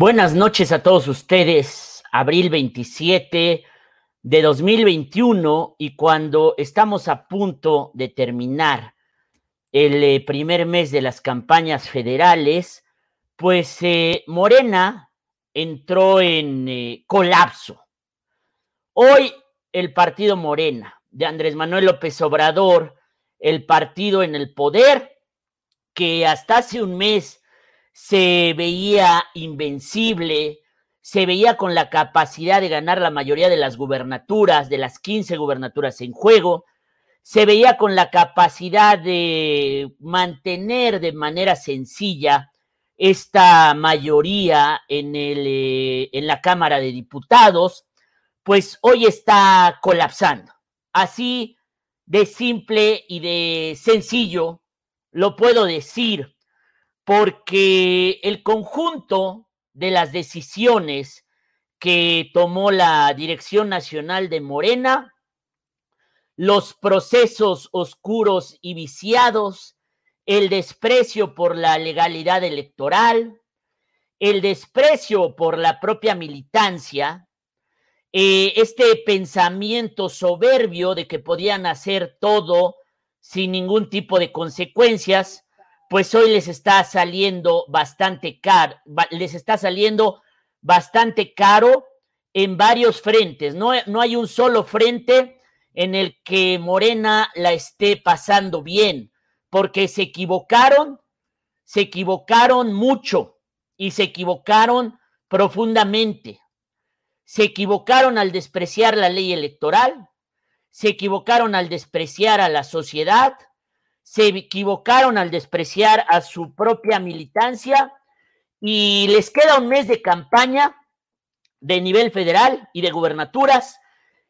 Buenas noches a todos ustedes. Abril 27 de 2021 y cuando estamos a punto de terminar el eh, primer mes de las campañas federales, pues eh, Morena entró en eh, colapso. Hoy el partido Morena de Andrés Manuel López Obrador, el partido en el poder, que hasta hace un mes se veía invencible, se veía con la capacidad de ganar la mayoría de las gubernaturas, de las 15 gubernaturas en juego, se veía con la capacidad de mantener de manera sencilla esta mayoría en, el, eh, en la Cámara de Diputados, pues hoy está colapsando. Así de simple y de sencillo lo puedo decir porque el conjunto de las decisiones que tomó la Dirección Nacional de Morena, los procesos oscuros y viciados, el desprecio por la legalidad electoral, el desprecio por la propia militancia, eh, este pensamiento soberbio de que podían hacer todo sin ningún tipo de consecuencias, pues hoy les está saliendo bastante caro, les está saliendo bastante caro en varios frentes. No, no hay un solo frente en el que Morena la esté pasando bien, porque se equivocaron, se equivocaron mucho y se equivocaron profundamente. Se equivocaron al despreciar la ley electoral, se equivocaron al despreciar a la sociedad, se equivocaron al despreciar a su propia militancia y les queda un mes de campaña de nivel federal y de gubernaturas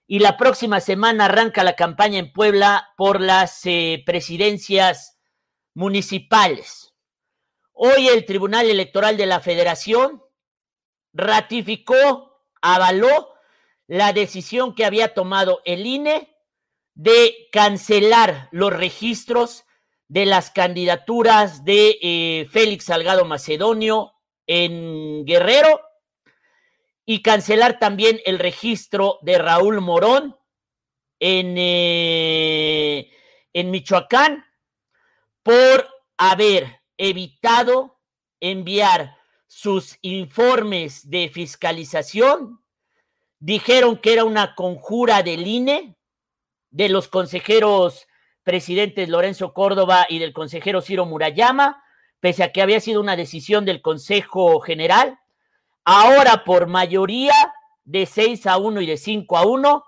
y la próxima semana arranca la campaña en Puebla por las eh, presidencias municipales. Hoy el Tribunal Electoral de la Federación ratificó, avaló la decisión que había tomado el INE de cancelar los registros de las candidaturas de eh, Félix Salgado Macedonio en Guerrero y cancelar también el registro de Raúl Morón en, eh, en Michoacán por haber evitado enviar sus informes de fiscalización. Dijeron que era una conjura del INE, de los consejeros presidentes Lorenzo Córdoba y del consejero Ciro Murayama, pese a que había sido una decisión del Consejo General. Ahora, por mayoría de 6 a 1 y de 5 a 1,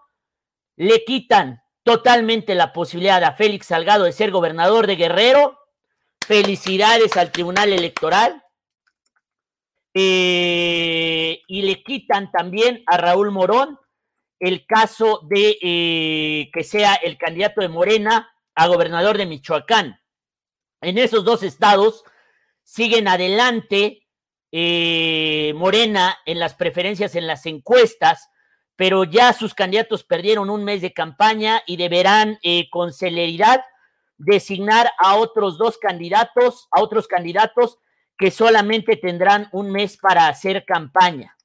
le quitan totalmente la posibilidad a Félix Salgado de ser gobernador de Guerrero. Felicidades al Tribunal Electoral. Eh, y le quitan también a Raúl Morón el caso de eh, que sea el candidato de Morena a gobernador de Michoacán. En esos dos estados siguen adelante eh, Morena en las preferencias en las encuestas, pero ya sus candidatos perdieron un mes de campaña y deberán eh, con celeridad designar a otros dos candidatos, a otros candidatos que solamente tendrán un mes para hacer campaña.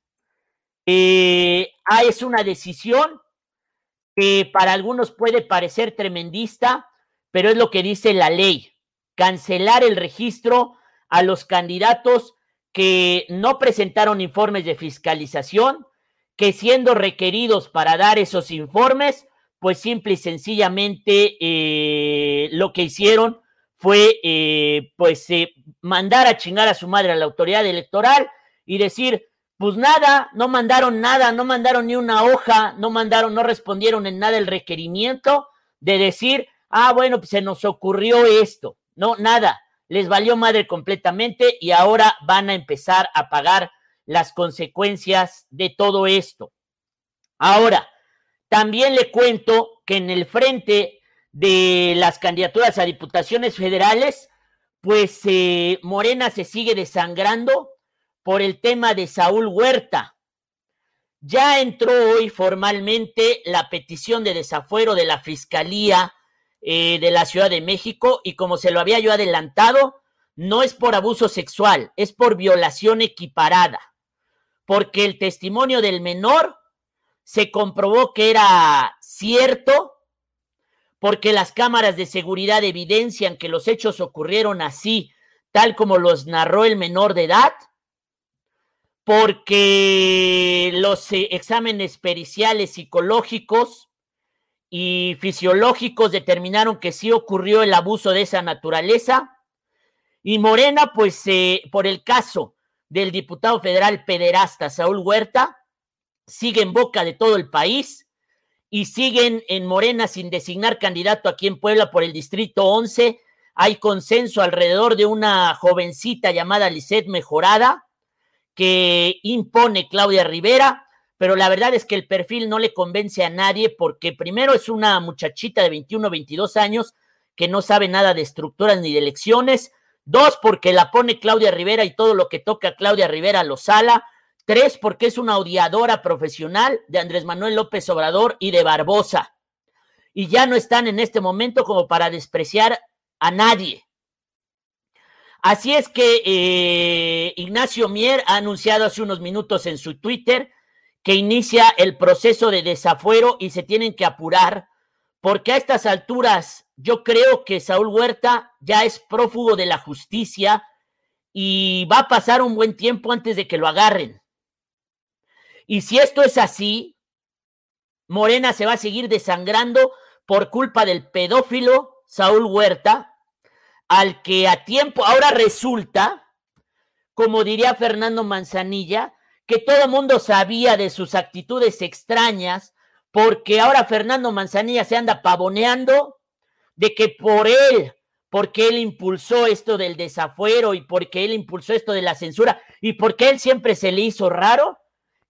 Eh, ah, es una decisión que para algunos puede parecer tremendista, pero es lo que dice la ley, cancelar el registro a los candidatos que no presentaron informes de fiscalización, que siendo requeridos para dar esos informes, pues simple y sencillamente eh, lo que hicieron fue eh, pues eh, mandar a chingar a su madre a la autoridad electoral y decir, pues nada, no mandaron nada, no mandaron ni una hoja, no mandaron, no respondieron en nada el requerimiento de decir, ah, bueno, pues se nos ocurrió esto. No, nada, les valió madre completamente y ahora van a empezar a pagar las consecuencias de todo esto. Ahora, también le cuento que en el frente de las candidaturas a diputaciones federales, pues eh, Morena se sigue desangrando por el tema de Saúl Huerta. Ya entró hoy formalmente la petición de desafuero de la Fiscalía eh, de la Ciudad de México y como se lo había yo adelantado, no es por abuso sexual, es por violación equiparada. porque el testimonio del menor se comprobó que era cierto, porque las cámaras de seguridad evidencian que los hechos ocurrieron así, tal como los narró el menor de edad, porque los eh, exámenes periciales psicológicos y fisiológicos determinaron que sí ocurrió el abuso de esa naturaleza. Y Morena, pues eh, por el caso del diputado federal pederasta Saúl Huerta, sigue en boca de todo el país y siguen en Morena sin designar candidato aquí en Puebla por el Distrito 11. Hay consenso alrededor de una jovencita llamada Lisette Mejorada que impone Claudia Rivera pero la verdad es que el perfil no le convence a nadie porque primero es una muchachita de 21, 22 años que no sabe nada de estructuras ni de elecciones. Dos, porque la pone Claudia Rivera y todo lo que toca Claudia Rivera lo sala. Tres, porque es una odiadora profesional de Andrés Manuel López Obrador y de Barbosa. Y ya no están en este momento como para despreciar a nadie. Así es que eh, Ignacio Mier ha anunciado hace unos minutos en su Twitter que inicia el proceso de desafuero y se tienen que apurar, porque a estas alturas yo creo que Saúl Huerta ya es prófugo de la justicia y va a pasar un buen tiempo antes de que lo agarren. Y si esto es así, Morena se va a seguir desangrando por culpa del pedófilo Saúl Huerta, al que a tiempo, ahora resulta, como diría Fernando Manzanilla, que todo mundo sabía de sus actitudes extrañas, porque ahora Fernando Manzanilla se anda pavoneando de que por él, porque él impulsó esto del desafuero y porque él impulsó esto de la censura y porque él siempre se le hizo raro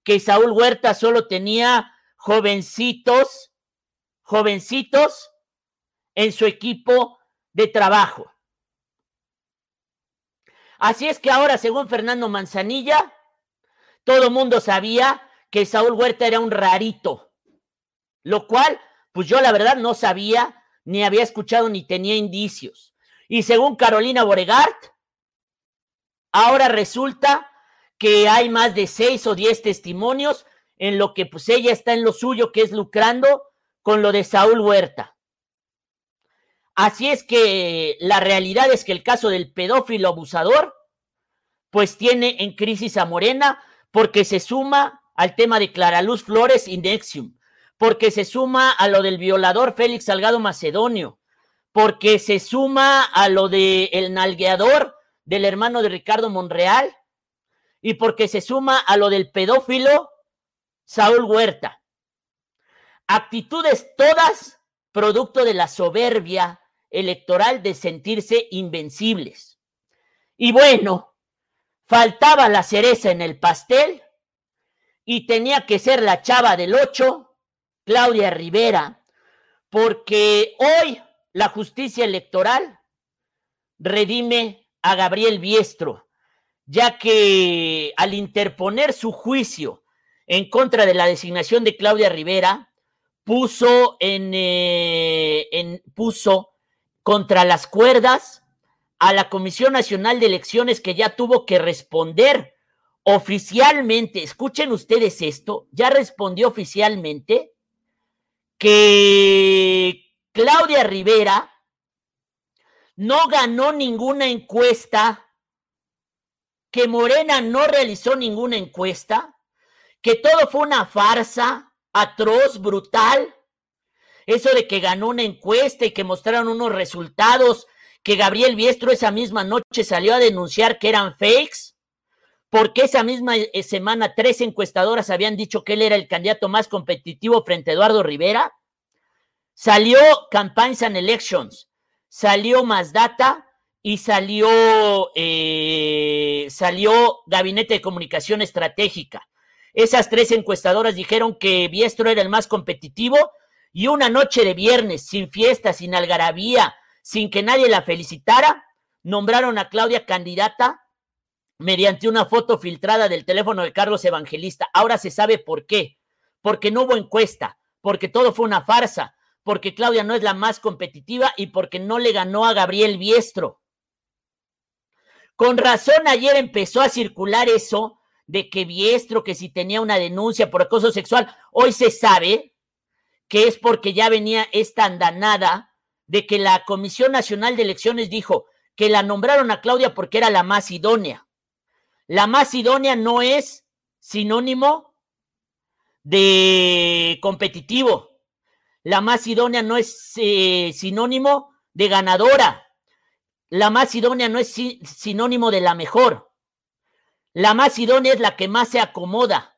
que Saúl Huerta solo tenía jovencitos, jovencitos en su equipo de trabajo. Así es que ahora, según Fernando Manzanilla, todo mundo sabía que Saúl Huerta era un rarito, lo cual, pues yo la verdad no sabía, ni había escuchado, ni tenía indicios. Y según Carolina Boregart, ahora resulta que hay más de seis o diez testimonios en lo que pues ella está en lo suyo, que es lucrando con lo de Saúl Huerta. Así es que la realidad es que el caso del pedófilo abusador, pues tiene en crisis a Morena, porque se suma al tema de Clara Luz Flores y Nexium, porque se suma a lo del violador Félix Salgado Macedonio, porque se suma a lo del el nalgueador del hermano de Ricardo Monreal y porque se suma a lo del pedófilo Saúl Huerta. Actitudes todas producto de la soberbia electoral de sentirse invencibles. Y bueno, faltaba la cereza en el pastel y tenía que ser la chava del 8, Claudia Rivera, porque hoy la justicia electoral redime a Gabriel Biestro, ya que al interponer su juicio en contra de la designación de Claudia Rivera, puso en, eh, en puso contra las cuerdas a la Comisión Nacional de Elecciones que ya tuvo que responder oficialmente, escuchen ustedes esto, ya respondió oficialmente que Claudia Rivera no ganó ninguna encuesta, que Morena no realizó ninguna encuesta, que todo fue una farsa atroz, brutal. Eso de que ganó una encuesta y que mostraron unos resultados que Gabriel Biestro esa misma noche salió a denunciar que eran fakes, porque esa misma eh, semana tres encuestadoras habían dicho que él era el candidato más competitivo frente a Eduardo Rivera. Salió Campaigns and Elections, salió Más Data y salió, eh, salió Gabinete de Comunicación Estratégica. Esas tres encuestadoras dijeron que Biestro era el más competitivo y una noche de viernes, sin fiesta, sin algarabía, sin que nadie la felicitara, nombraron a Claudia candidata mediante una foto filtrada del teléfono de Carlos Evangelista. Ahora se sabe por qué. Porque no hubo encuesta, porque todo fue una farsa, porque Claudia no es la más competitiva y porque no le ganó a Gabriel Biestro. Con razón ayer empezó a circular eso de que Biestro, que si tenía una denuncia por acoso sexual, hoy se sabe que es porque ya venía esta andanada de que la Comisión Nacional de Elecciones dijo que la nombraron a Claudia porque era la más idónea. La más idónea no es sinónimo de competitivo. La más idónea no es eh, sinónimo de ganadora. La más idónea no es sinónimo de la mejor. La más idónea es la que más se acomoda.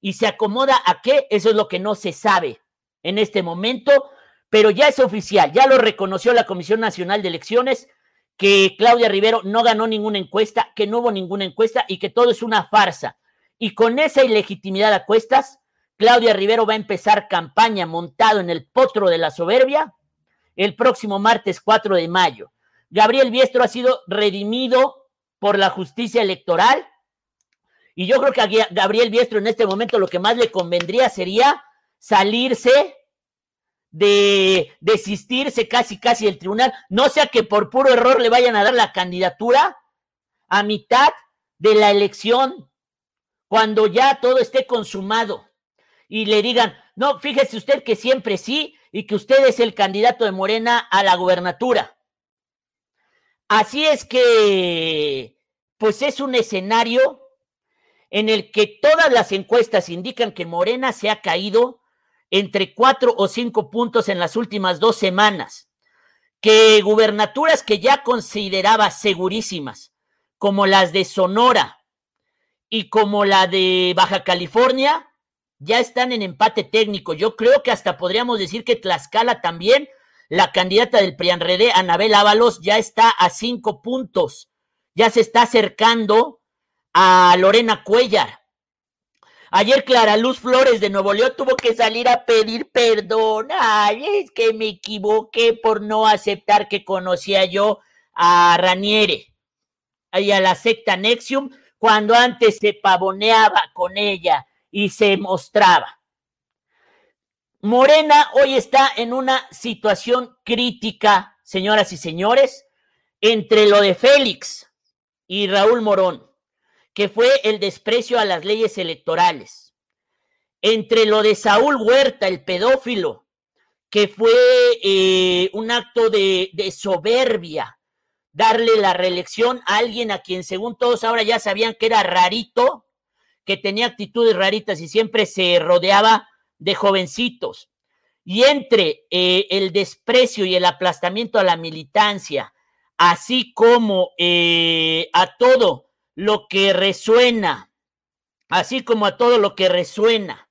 ¿Y se acomoda a qué? Eso es lo que no se sabe en este momento, pero ya es oficial, ya lo reconoció la Comisión Nacional de Elecciones, que Claudia Rivero no ganó ninguna encuesta, que no hubo ninguna encuesta y que todo es una farsa. Y con esa ilegitimidad a cuestas, Claudia Rivero va a empezar campaña montado en el potro de la soberbia el próximo martes 4 de mayo. Gabriel Biestro ha sido redimido por la justicia electoral y yo creo que a Gabriel Biestro en este momento lo que más le convendría sería salirse de desistirse casi casi del tribunal, no sea que por puro error le vayan a dar la candidatura a mitad de la elección, cuando ya todo esté consumado y le digan, no, fíjese usted que siempre sí y que usted es el candidato de Morena a la gubernatura. Así es que, pues es un escenario en el que todas las encuestas indican que Morena se ha caído entre cuatro o cinco puntos en las últimas dos semanas, que gubernaturas que ya consideraba segurísimas, como las de Sonora y como la de Baja California, ya están en empate técnico. Yo creo que hasta podríamos decir que Tlaxcala también, la candidata del PRIANREDE, Anabel Ábalos, ya está a cinco puntos, ya se está acercando a Lorena Cuellar. Ayer Clara Luz Flores de Nuevo León tuvo que salir a pedir perdón. Ay, es que me equivoqué por no aceptar que conocía yo a Raniere y a la secta Nexium cuando antes se pavoneaba con ella y se mostraba. Morena hoy está en una situación crítica, señoras y señores, entre lo de Félix y Raúl Morón que fue el desprecio a las leyes electorales. Entre lo de Saúl Huerta, el pedófilo, que fue eh, un acto de, soberbia, darle la reelección a alguien a quien según todos ahora ya sabían que era rarito, que tenía actitudes raritas y siempre se rodeaba de jovencitos. Y entre eh, el desprecio y el aplastamiento a la militancia, así como eh, a todo lo que resuena, así como a todo lo que resuena.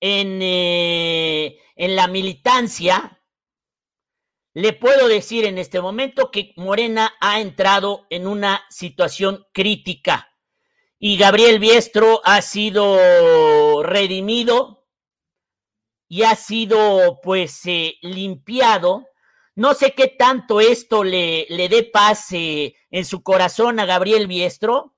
En, eh, en la militancia, le puedo decir en este momento que Morena ha entrado en una situación crítica y Gabriel Biestro ha sido redimido y ha sido pues eh, limpiado no sé qué tanto esto le, dé paz en su corazón a Gabriel Biestro.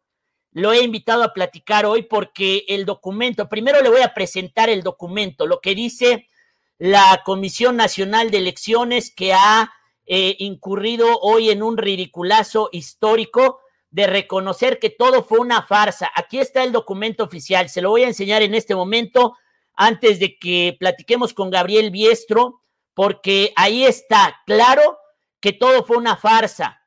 Lo he invitado a platicar hoy porque el documento, primero le voy a presentar el documento, lo que dice la Comisión Nacional de Elecciones que ha eh, incurrido hoy en un ridiculazo histórico de reconocer que todo fue una farsa. Aquí está el documento oficial, se lo voy a enseñar en este momento antes de que platiquemos con Gabriel Biestro porque ahí está claro que todo fue una farsa.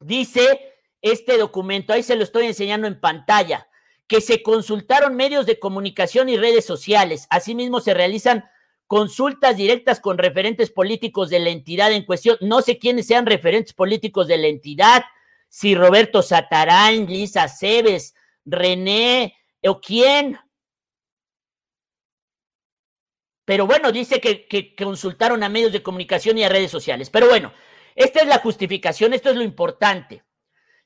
Dice este documento, ahí se lo estoy enseñando en pantalla, que se consultaron medios de comunicación y redes sociales. Asimismo, se realizan consultas directas con referentes políticos de la entidad en cuestión. No sé quiénes sean referentes políticos de la entidad, si Roberto Satarán, Lisa Cebes, René o quién, pero bueno, dice que, consultaron a medios de comunicación y a redes sociales. Pero bueno, esta es la justificación, esto es lo importante.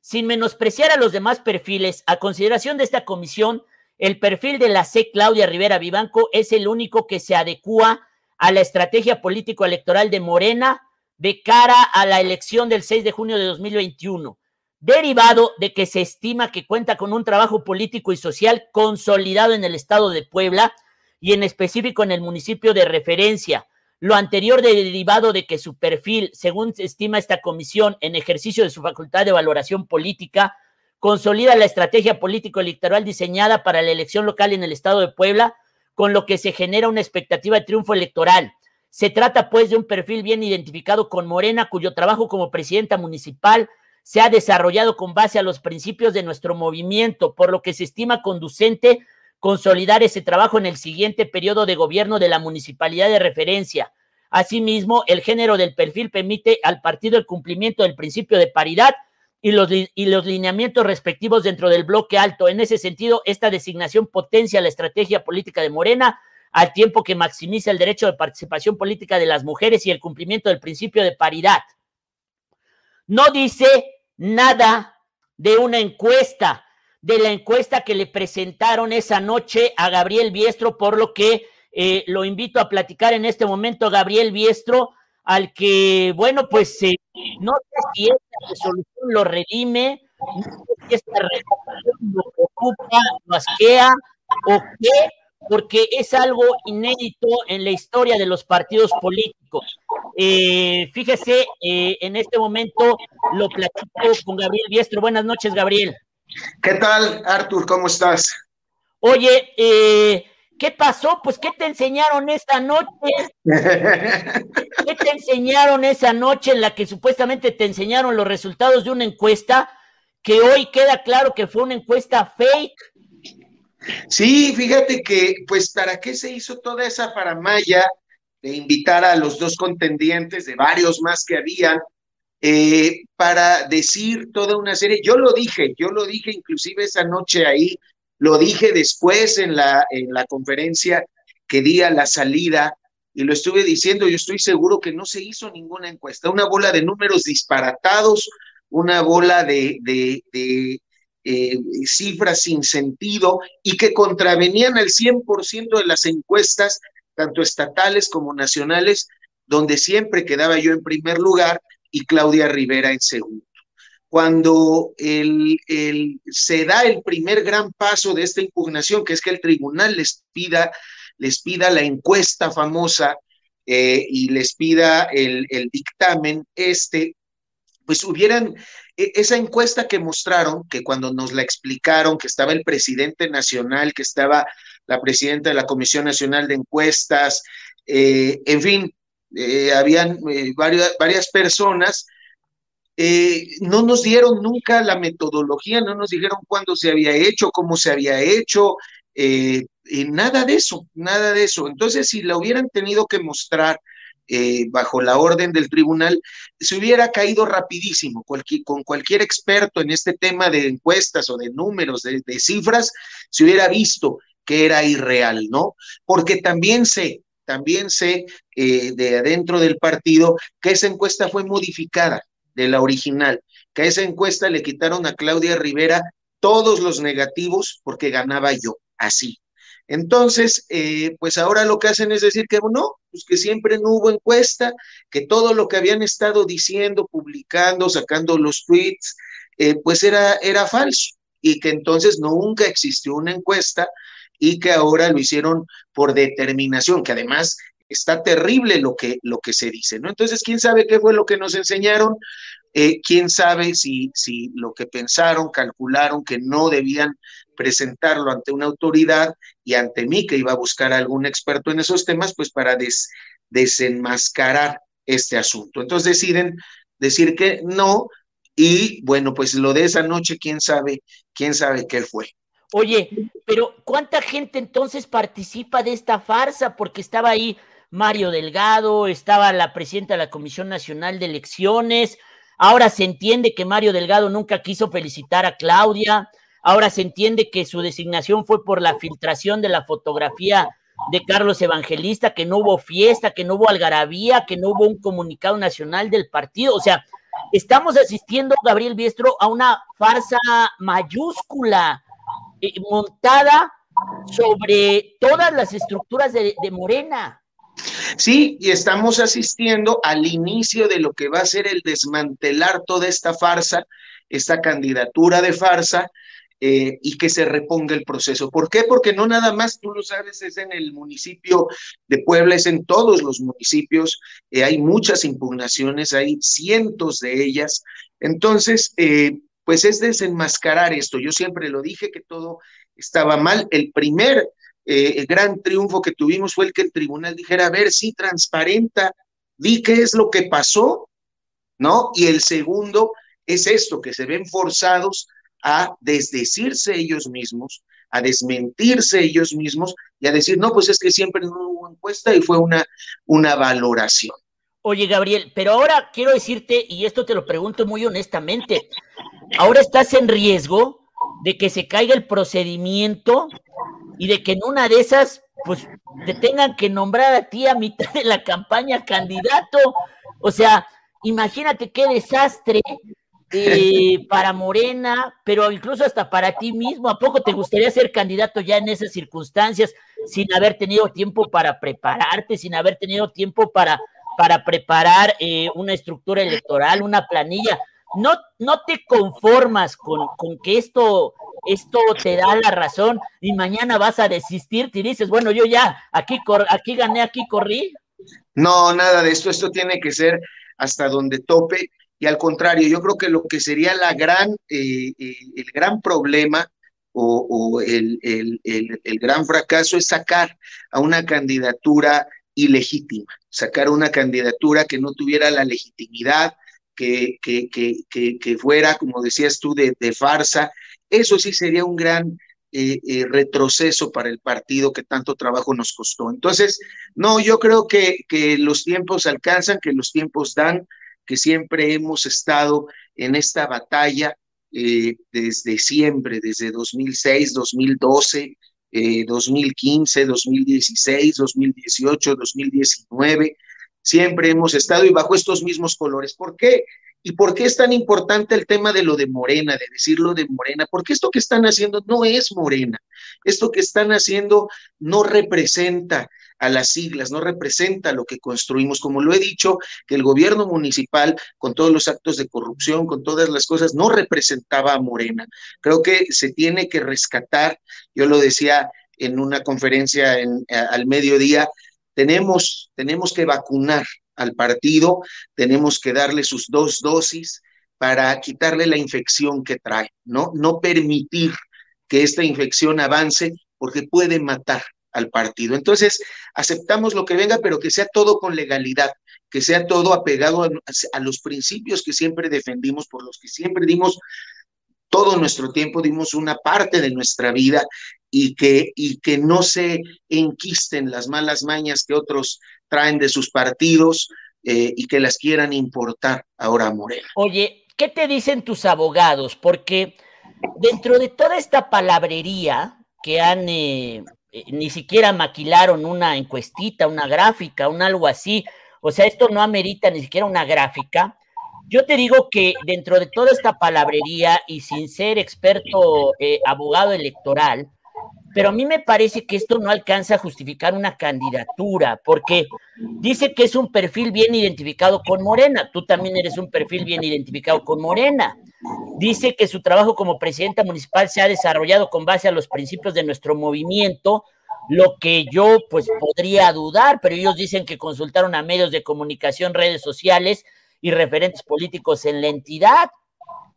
Sin menospreciar a los demás perfiles, a consideración de esta comisión, el perfil de la C. Claudia Rivera Vivanco es el único que se adecua a la estrategia político-electoral de Morena de cara a la elección del 6 de junio de 2021, derivado de que se estima que cuenta con un trabajo político y social consolidado en el estado de Puebla, y en específico en el municipio de referencia. Lo anterior derivado de que su perfil, según estima esta comisión, en ejercicio de su facultad de valoración política, consolida la estrategia político-electoral diseñada para la elección local en el estado de Puebla, con lo que se genera una expectativa de triunfo electoral. Se trata pues de un perfil bien identificado con Morena, cuyo trabajo como presidenta municipal se ha desarrollado con base a los principios de nuestro movimiento, por lo que se estima conducente consolidar ese trabajo en el siguiente periodo de gobierno de la municipalidad de referencia. Asimismo, el género del perfil permite al partido el cumplimiento del principio de paridad y los, y los lineamientos respectivos dentro del bloque alto. En ese sentido, esta designación potencia la estrategia política de Morena al tiempo que maximiza el derecho de participación política de las mujeres y el cumplimiento del principio de paridad. No dice nada de una encuesta, de la encuesta que le presentaron esa noche a Gabriel Biestro, por lo que eh, lo invito a platicar en este momento, Gabriel Biestro, al que, bueno, pues eh, no sé si esta resolución lo redime, no sé si esta resolución lo preocupa, lo asquea o qué, porque es algo inédito en la historia de los partidos políticos. Eh, fíjese, eh, en este momento lo platico con Gabriel Biestro. Buenas noches, Gabriel. ¿Qué tal, Artur? ¿Cómo estás? Oye, eh, ¿qué pasó? Pues, ¿qué te enseñaron esta noche? ¿Qué te enseñaron esa noche en la que supuestamente te enseñaron los resultados de una encuesta que hoy queda claro que fue una encuesta fake? Sí, fíjate que, pues, ¿para qué se hizo toda esa faramaya de invitar a los dos contendientes, de varios más que habían, eh, para decir toda una serie? Yo lo dije, yo lo dije inclusive esa noche ahí, lo dije después en la, en la conferencia que di a la salida, y lo estuve diciendo, yo estoy seguro que no se hizo ninguna encuesta, una bola de números disparatados, una bola de, de, eh, cifras sin sentido y que contravenían al 100% de las encuestas, tanto estatales como nacionales, donde siempre quedaba yo en primer lugar y Claudia Rivera en segundo. Cuando el, se da el primer gran paso de esta impugnación, que es que el tribunal les pida, les pida la encuesta famosa eh, y les pida el, el dictamen, este, pues hubieran e, esa encuesta que mostraron, que cuando nos la explicaron, que estaba el presidente nacional, que estaba la presidenta de la Comisión Nacional de Encuestas, eh, en fin, eh, habían eh, varias, varias, personas, no nos dieron nunca la metodología, no nos dijeron cuándo se había hecho, cómo se había hecho, nada de eso, nada de eso. Entonces, si la hubieran tenido que mostrar eh, bajo la orden del tribunal, se hubiera caído rapidísimo. con cualquier experto en este tema de encuestas o de números, de, cifras, se hubiera visto que era irreal, ¿no? Porque también sé, también sé eh, de adentro del partido que esa encuesta fue modificada de la original, que a esa encuesta le quitaron a Claudia Rivera todos los negativos porque ganaba yo, así. Entonces, eh, pues ahora lo que hacen es decir que no, pues que siempre no hubo encuesta, que todo lo que habían estado diciendo, publicando, sacando los tweets, eh, pues era, era falso y que entonces nunca existió una encuesta y que ahora lo hicieron por determinación, que además está terrible lo que, lo que se dice, ¿no? Entonces, ¿quién sabe qué fue lo que nos enseñaron? Eh, quién sabe si, si lo que pensaron, calcularon que no debían presentarlo ante una autoridad y ante mí, que iba a buscar a algún experto en esos temas, pues para desenmascarar este asunto. Entonces deciden decir que no, y bueno, pues lo de esa noche, quién sabe, quién sabe qué fue. Oye, pero ¿cuánta gente entonces participa de esta farsa? Porque estaba ahí Mario Delgado, estaba la presidenta de la Comisión Nacional de Elecciones, Ahora se entiende que Mario Delgado nunca quiso felicitar a Claudia. Ahora se entiende que su designación fue por la filtración de la fotografía de Carlos Evangelista, que no hubo fiesta, que no hubo algarabía, que no hubo un comunicado nacional del partido. O sea, estamos asistiendo, Gabriel Biestro, a una farsa mayúscula montada sobre todas las estructuras de Morena. Sí, y estamos asistiendo al inicio de lo que va a ser el desmantelar toda esta farsa, esta candidatura de farsa, eh, y que se reponga el proceso. ¿Por qué? Porque no nada más, tú lo sabes, es en el municipio de Puebla, es en todos los municipios, eh, hay muchas impugnaciones, hay cientos de ellas. Entonces, eh, pues es desenmascarar esto. Yo siempre lo dije que todo estaba mal. El primer eh, gran triunfo que tuvimos fue el que el tribunal dijera, a ver, sí, transparenta, di qué es lo que pasó, ¿no? Y el segundo es esto, que se ven forzados a desdecirse ellos mismos, a desmentirse ellos mismos y a decir, no, pues es que siempre no hubo encuesta y fue una, una valoración. Oye, Gabriel, pero ahora quiero decirte, y esto te lo pregunto muy honestamente, ahora estás en riesgo de que se caiga el procedimiento y de que en una de esas, pues, te tengan que nombrar a ti a mitad de la campaña candidato. O sea, imagínate qué desastre eh, para Morena, pero incluso hasta para ti mismo. ¿A poco te gustaría ser candidato ya en esas circunstancias sin haber tenido tiempo para prepararte, sin haber tenido tiempo para, para preparar eh, una estructura electoral, una planilla? No, no te conformas con, con que esto, esto te da la razón y mañana vas a desistir y dices, bueno, yo ya aquí, aquí gané, aquí corrí. No, nada de esto, esto tiene que ser hasta donde tope y al contrario, yo creo que lo que sería la gran, eh, eh, el gran problema o, el, el, el, gran fracaso es sacar a una candidatura ilegítima, sacar una candidatura que no tuviera la legitimidad, que, que, que, fuera, como decías tú, de, farsa. Eso sí sería un gran eh, retroceso para el partido que tanto trabajo nos costó. Entonces, no, yo creo que, que los tiempos alcanzan, que los tiempos dan que siempre hemos estado en esta batalla eh, desde siempre, desde 2006, 2012, 2015, 2016, 2018, 2019. Siempre hemos estado y bajo estos mismos colores. ¿Por qué? ¿Y por qué es tan importante el tema de lo de Morena, de decirlo de Morena? Porque esto que están haciendo no es Morena. Esto que están haciendo no representa a las siglas, no representa lo que construimos. Como lo he dicho, que el gobierno municipal, con todos los actos de corrupción, con todas las cosas, no representaba a Morena. Creo que se tiene que rescatar, yo lo decía en una conferencia en, al mediodía, tenemos, tenemos que vacunar al partido, tenemos que darle sus dos dosis para quitarle la infección que trae, ¿no? No permitir que esta infección avance porque puede matar al partido. Entonces, aceptamos lo que venga, pero que sea todo con legalidad, que sea todo apegado a, los principios que siempre defendimos, por los que siempre dimos todo nuestro tiempo, dimos una parte de nuestra vida y que, y que no se enquisten las malas mañas que otros traen de sus partidos eh, y que las quieran importar ahora a Morena. Oye, ¿qué te dicen tus abogados? Porque dentro de toda esta palabrería que han eh, eh, ni siquiera maquilaron una encuestita, una gráfica, un algo así. O sea, esto no amerita ni siquiera una gráfica. Yo te digo que dentro de toda esta palabrería y sin ser experto eh, abogado electoral, pero a mí me parece que esto no alcanza a justificar una candidatura, porque dice que es un perfil bien identificado con Morena. Tú también eres un perfil bien identificado con Morena. Dice que su trabajo como presidenta municipal se ha desarrollado con base a los principios de nuestro movimiento, lo que yo pues podría dudar, pero ellos dicen que consultaron a medios de comunicación, redes sociales y referentes políticos en la entidad.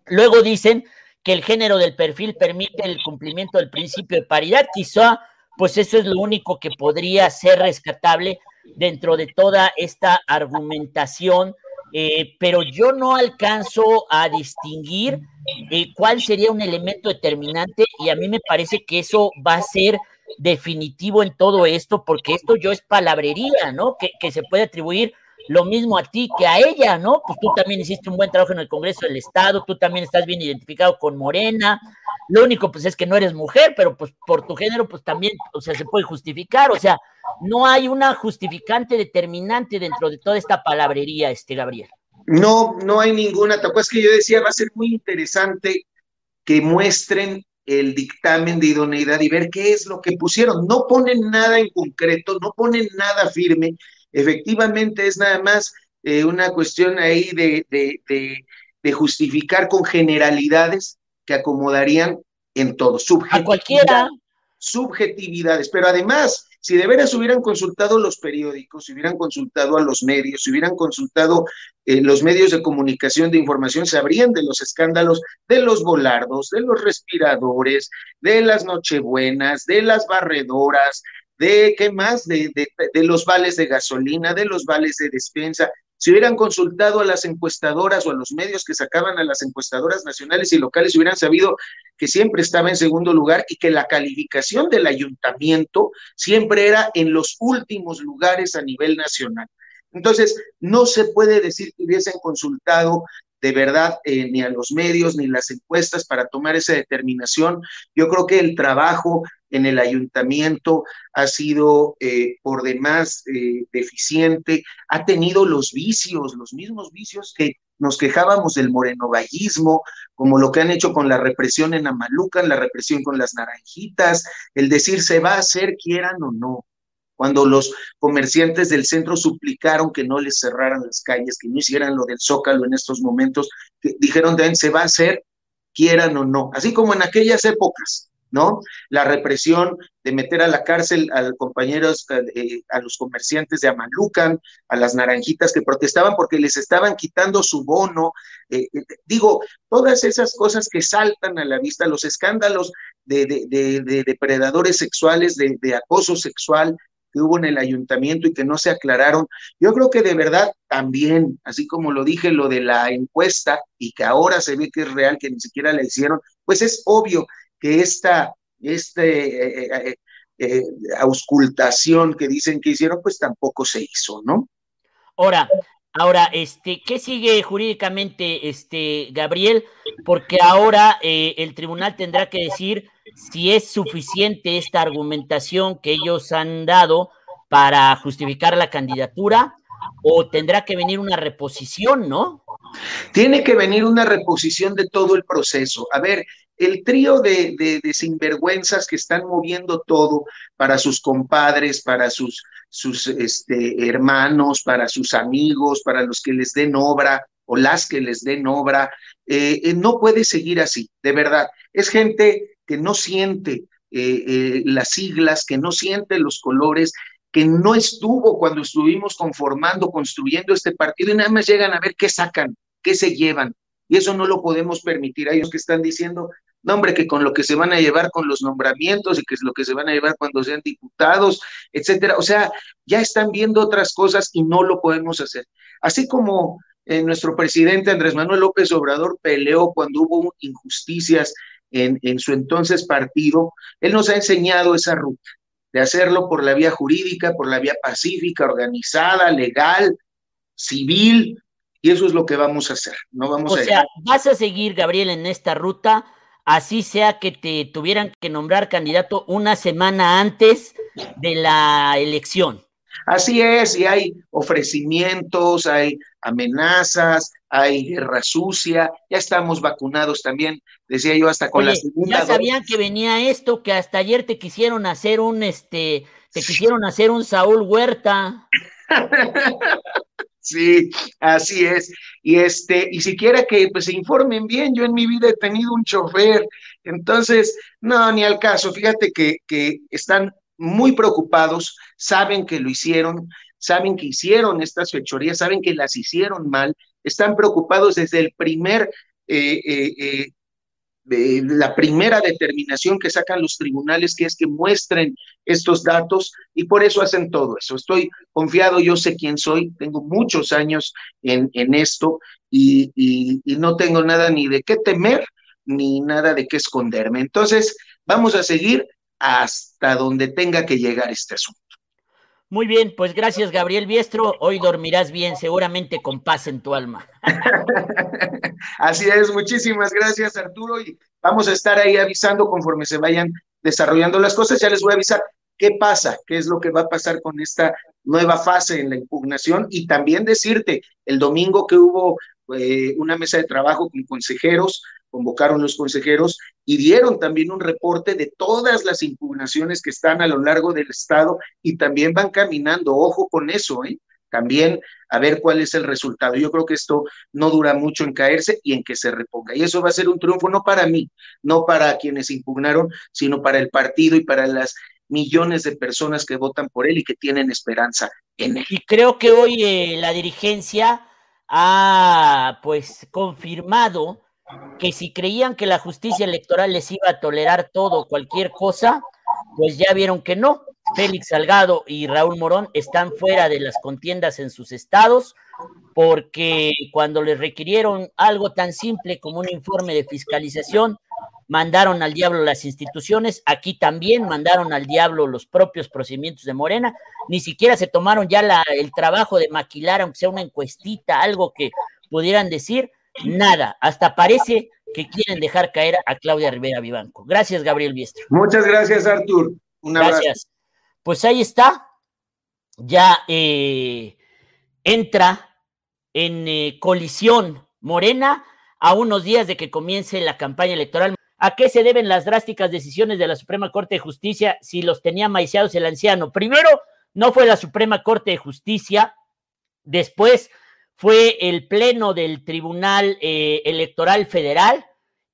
Luego dicen que el género del perfil permite el cumplimiento del principio de paridad. Quizá, pues eso es lo único que podría ser rescatable dentro de toda esta argumentación, eh, pero yo no alcanzo a distinguir eh, cuál sería un elemento determinante y a mí me parece que eso va a ser definitivo en todo esto, porque esto yo es palabrería, ¿no? Que, que se puede atribuir lo mismo a ti que a ella, ¿no? Pues tú también hiciste un buen trabajo en el Congreso del Estado, tú también estás bien identificado con Morena. Lo único, pues, es que no eres mujer, pero pues por tu género, pues también, o sea, se puede justificar. O sea, no hay una justificante determinante dentro de toda esta palabrería, este Gabriel. No, no hay ninguna. ¿Te acuerdas que yo decía, va a ser muy interesante que muestren el dictamen de idoneidad y ver qué es lo que pusieron. No ponen nada en concreto, no ponen nada firme Efectivamente es nada más eh, una cuestión ahí de, de, justificar con generalidades que acomodarían en todo. A cualquiera. Subjetividades, pero además si de veras hubieran consultado los periódicos, si hubieran consultado a los medios, si hubieran consultado eh, los medios de comunicación de información, sabrían de los escándalos de los volardos, de los respiradores, de las nochebuenas, de las barredoras, de qué más, de, de, los vales de gasolina, de los vales de despensa. Si hubieran consultado a las encuestadoras o a los medios que sacaban a las encuestadoras nacionales y locales, hubieran sabido que siempre estaba en segundo lugar y que la calificación del ayuntamiento siempre era en los últimos lugares a nivel nacional. Entonces, no se puede decir que hubiesen consultado de verdad eh, ni a los medios ni las encuestas para tomar esa determinación. Yo creo que el trabajo en el ayuntamiento ha sido eh, por demás eh, deficiente, ha tenido los vicios, los mismos vicios que nos quejábamos del morenovallismo, como lo que han hecho con la represión en Amalucan, la represión con las naranjitas, el decir se va a hacer quieran o no cuando los comerciantes del centro suplicaron que no les cerraran las calles, que no hicieran lo del zócalo en estos momentos, que dijeron, también se va a hacer, quieran o no, así como en aquellas épocas, ¿no? La represión de meter a la cárcel a los compañeros, eh, a los comerciantes de Amalucan, a las naranjitas que protestaban porque les estaban quitando su bono. Eh, eh, digo, todas esas cosas que saltan a la vista, los escándalos de, de depredadores sexuales, de acoso sexual, que hubo en el ayuntamiento y que no se aclararon. Yo creo que de verdad también, así como lo dije, lo de la encuesta y que ahora se ve que es real, que ni siquiera la hicieron, pues es obvio que esta, este, eh, eh, eh, auscultación que dicen que hicieron, pues tampoco se hizo, ¿no? Ahora, ahora, este, ¿qué sigue jurídicamente, este, Gabriel? Porque ahora el tribunal tendrá que decir si es suficiente esta argumentación que ellos han dado para justificar la candidatura o tendrá que venir una reposición, ¿no? Tiene que venir una reposición de todo el proceso. A ver, el trío de, de, sinvergüenzas que están moviendo todo para sus compadres, para sus, sus este, hermanos, para sus amigos, para los que les den obra o las que les den obra, eh, eh, no puede seguir así, de verdad. Es gente que no siente eh, las siglas, que no siente los colores, que no estuvo cuando estuvimos conformando, construyendo este partido y nada más llegan a ver qué sacan, qué se llevan. Y eso no lo podemos permitir. ellos que están diciendo, no, hombre, que con lo que se van a llevar con los nombramientos y que es lo que se van a llevar cuando sean diputados, etcétera. O sea, ya están viendo otras cosas y no lo podemos hacer. Así como eh, nuestro presidente Andrés Manuel López Obrador peleó cuando hubo injusticias en, su entonces partido, él nos ha enseñado esa ruta, de hacerlo por la vía jurídica, por la vía pacífica, organizada, legal, civil, y eso es lo que vamos a hacer. No vamos o sea, vas a seguir, Gabriel, en esta ruta, así sea que te tuvieran que nombrar candidato una semana antes de la elección. Así es, y hay ofrecimientos, hay amenazas, hay guerra sucia, ya estamos vacunados también, decía yo, hasta con la segunda. Ya sabían que venía esto, que hasta ayer te quisieron hacer un, este, te quisieron hacer un Saúl Huerta. Sí, así es. Y este, y siquiera que pues se informen bien, yo en mi vida he tenido un chofer, entonces, no, ni al caso. Fíjate que, que están muy preocupados, saben que lo hicieron, saben que hicieron estas fechorías, saben que las hicieron mal, están preocupados desde el primer, eh, eh, eh, la primera determinación que sacan los tribunales, que es que muestren estos datos y por eso hacen todo eso. Estoy confiado, yo sé quién soy, tengo muchos años en, en esto y, y no tengo nada ni de qué temer ni nada de qué esconderme. Entonces, vamos a seguir hasta donde tenga que llegar este asunto. Muy bien, pues gracias Gabriel Biestro. Hoy dormirás bien, seguramente con paz en tu alma. Así es, muchísimas gracias Arturo y vamos a estar ahí avisando conforme se vayan desarrollando las cosas. Ya les voy a avisar qué pasa, qué es lo que va a pasar con esta nueva fase en la impugnación y también decirte el domingo que hubo eh, una mesa de trabajo con consejeros convocaron los consejeros y dieron también un reporte de todas las impugnaciones que están a lo largo del estado y también van caminando, ojo con eso, ¿eh? también a ver cuál es el resultado. Yo creo que esto no dura mucho en caerse y en que se reponga. Y eso va a ser un triunfo no para mí, no para quienes impugnaron, sino para el partido y para las millones de personas que votan por él y que tienen esperanza en él. Y creo que hoy eh, la dirigencia ha pues confirmado que si creían que la justicia electoral les iba a tolerar todo, cualquier cosa, pues ya vieron que no. Félix Salgado y Raúl Morón están fuera de las contiendas en sus estados porque cuando les requirieron algo tan simple como un informe de fiscalización, mandaron al diablo las instituciones, aquí también mandaron al diablo los propios procedimientos de Morena, ni siquiera se tomaron ya la, el trabajo de maquilar, aunque sea una encuestita, algo que pudieran decir, nada, hasta parece que quieren dejar caer a Claudia Rivera Vivanco. Gracias, Gabriel Biestro. Muchas gracias, Artur. gracias. Pues ahí está, ya eh, entra en eh, colisión Morena a unos días de que comience la campaña electoral. ¿A qué se deben las drásticas decisiones de la Suprema Corte de Justicia si los tenía maiciados el anciano? Primero, no fue la Suprema Corte de Justicia, después fue el Pleno del Tribunal eh, Electoral Federal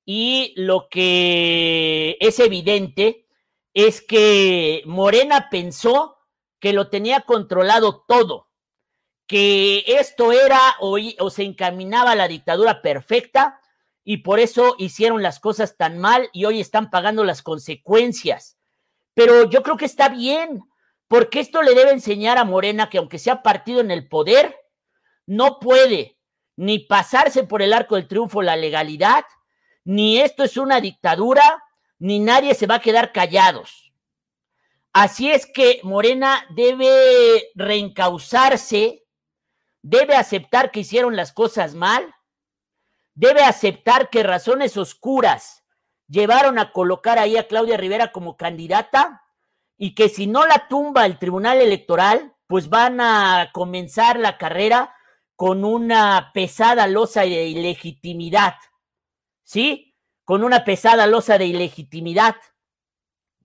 y lo que es evidente es que Morena pensó que lo tenía controlado todo, que esto era o, o se encaminaba a la dictadura perfecta y por eso hicieron las cosas tan mal y hoy están pagando las consecuencias. Pero yo creo que está bien, porque esto le debe enseñar a Morena que aunque sea partido en el poder, no puede ni pasarse por el arco del triunfo la legalidad, ni esto es una dictadura, ni nadie se va a quedar callados. Así es que Morena debe reencauzarse, debe aceptar que hicieron las cosas mal debe aceptar que razones oscuras llevaron a colocar ahí a Claudia Rivera como candidata y que si no la tumba el Tribunal Electoral, pues van a comenzar la carrera con una pesada losa de ilegitimidad. ¿Sí? Con una pesada losa de ilegitimidad.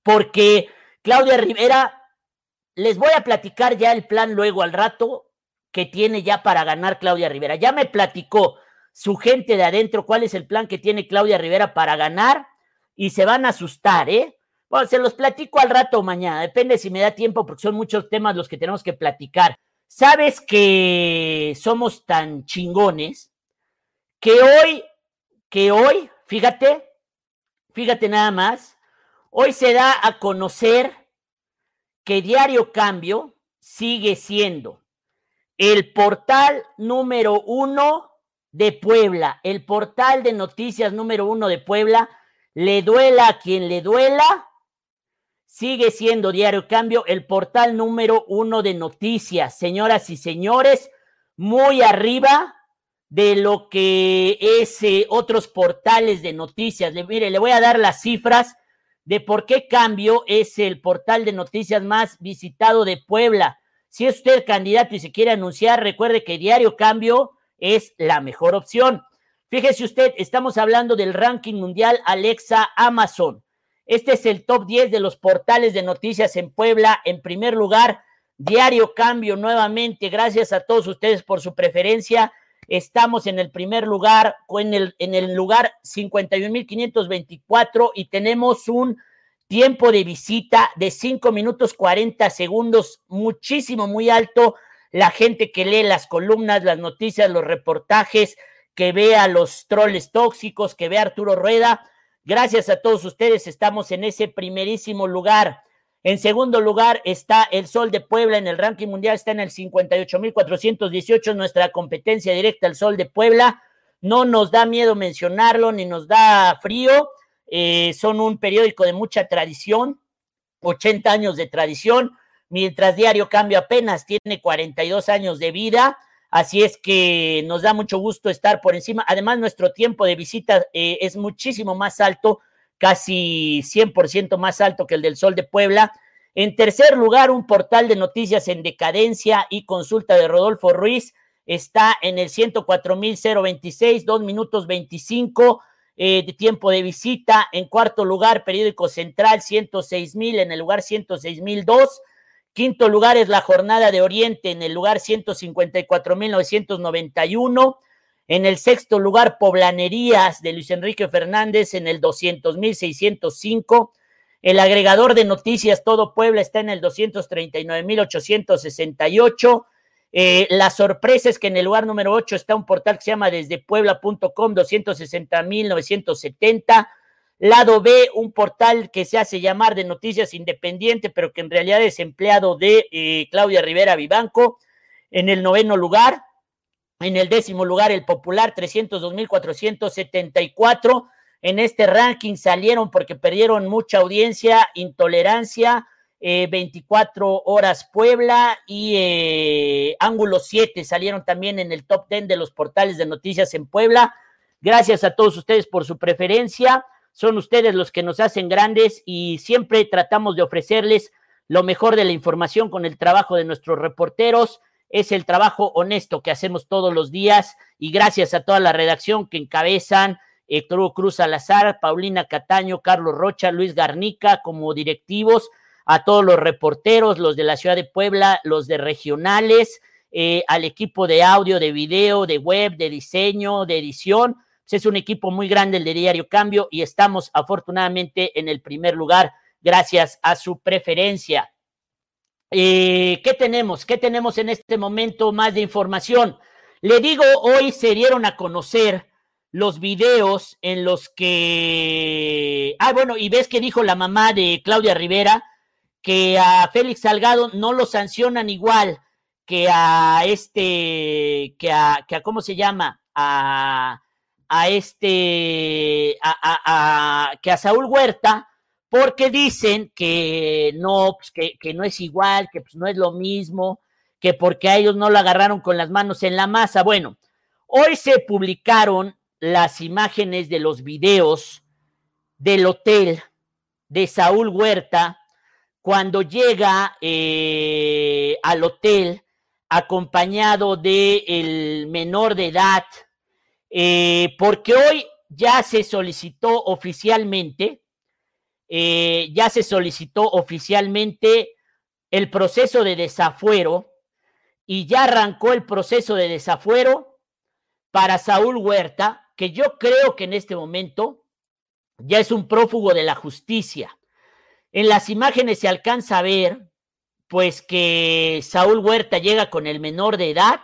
Porque Claudia Rivera, les voy a platicar ya el plan luego al rato que tiene ya para ganar Claudia Rivera. Ya me platicó su gente de adentro, cuál es el plan que tiene Claudia Rivera para ganar y se van a asustar, ¿eh? Bueno, se los platico al rato mañana, depende si me da tiempo porque son muchos temas los que tenemos que platicar. Sabes que somos tan chingones que hoy, que hoy, fíjate, fíjate nada más, hoy se da a conocer que Diario Cambio sigue siendo el portal número uno de Puebla, el portal de noticias número uno de Puebla, le duela a quien le duela, sigue siendo Diario Cambio el portal número uno de noticias, señoras y señores, muy arriba de lo que es eh, otros portales de noticias. Le, mire, le voy a dar las cifras de por qué Cambio es el portal de noticias más visitado de Puebla. Si es usted candidato y se quiere anunciar, recuerde que Diario Cambio es la mejor opción. Fíjese usted, estamos hablando del ranking mundial Alexa Amazon. Este es el top 10 de los portales de noticias en Puebla. En primer lugar, Diario Cambio nuevamente. Gracias a todos ustedes por su preferencia. Estamos en el primer lugar, en el, en el lugar 51.524 y tenemos un tiempo de visita de 5 minutos 40 segundos, muchísimo, muy alto la gente que lee las columnas, las noticias, los reportajes, que vea los troles tóxicos, que vea Arturo Rueda. Gracias a todos ustedes, estamos en ese primerísimo lugar. En segundo lugar está el Sol de Puebla en el ranking mundial, está en el 58.418, nuestra competencia directa, el Sol de Puebla. No nos da miedo mencionarlo, ni nos da frío. Eh, son un periódico de mucha tradición, 80 años de tradición mientras Diario Cambio apenas tiene 42 años de vida. Así es que nos da mucho gusto estar por encima. Además, nuestro tiempo de visita eh, es muchísimo más alto, casi 100% más alto que el del Sol de Puebla. En tercer lugar, un portal de noticias en decadencia y consulta de Rodolfo Ruiz está en el 104.026, 2 minutos 25 eh, de tiempo de visita. En cuarto lugar, periódico central, 106.000 en el lugar 106.002. Quinto lugar es la Jornada de Oriente en el lugar 154.991. En el sexto lugar, Poblanerías de Luis Enrique Fernández en el 200.605. El agregador de noticias Todo Puebla está en el 239.868. Eh, la sorpresa es que en el lugar número 8 está un portal que se llama desde puebla.com, 260.970. Lado B, un portal que se hace llamar de Noticias Independiente, pero que en realidad es empleado de eh, Claudia Rivera Vivanco. En el noveno lugar, en el décimo lugar, el Popular, 302.474. En este ranking salieron porque perdieron mucha audiencia, intolerancia, 24 eh, horas Puebla y eh, Ángulo 7 salieron también en el top 10 de los portales de noticias en Puebla. Gracias a todos ustedes por su preferencia. Son ustedes los que nos hacen grandes y siempre tratamos de ofrecerles lo mejor de la información con el trabajo de nuestros reporteros. Es el trabajo honesto que hacemos todos los días y gracias a toda la redacción que encabezan Héctor Cruz Salazar, Paulina Cataño, Carlos Rocha, Luis Garnica como directivos a todos los reporteros, los de la ciudad de Puebla, los de regionales, eh, al equipo de audio, de video, de web, de diseño, de edición. Es un equipo muy grande el de Diario Cambio y estamos afortunadamente en el primer lugar gracias a su preferencia. Eh, ¿Qué tenemos? ¿Qué tenemos en este momento más de información? Le digo, hoy se dieron a conocer los videos en los que... Ah, bueno, y ves que dijo la mamá de Claudia Rivera, que a Félix Salgado no lo sancionan igual que a este, que a, que a ¿cómo se llama? A, a este, a, a, que a Saúl Huerta, porque dicen que no, pues que, que, no es igual, que pues no es lo mismo, que porque a ellos no lo agarraron con las manos en la masa. Bueno, hoy se publicaron las imágenes de los videos del hotel de Saúl Huerta cuando llega eh, al hotel acompañado de el menor de edad, eh, porque hoy ya se solicitó oficialmente, eh, ya se solicitó oficialmente el proceso de desafuero y ya arrancó el proceso de desafuero para Saúl Huerta, que yo creo que en este momento ya es un prófugo de la justicia. En las imágenes se alcanza a ver, pues que Saúl Huerta llega con el menor de edad,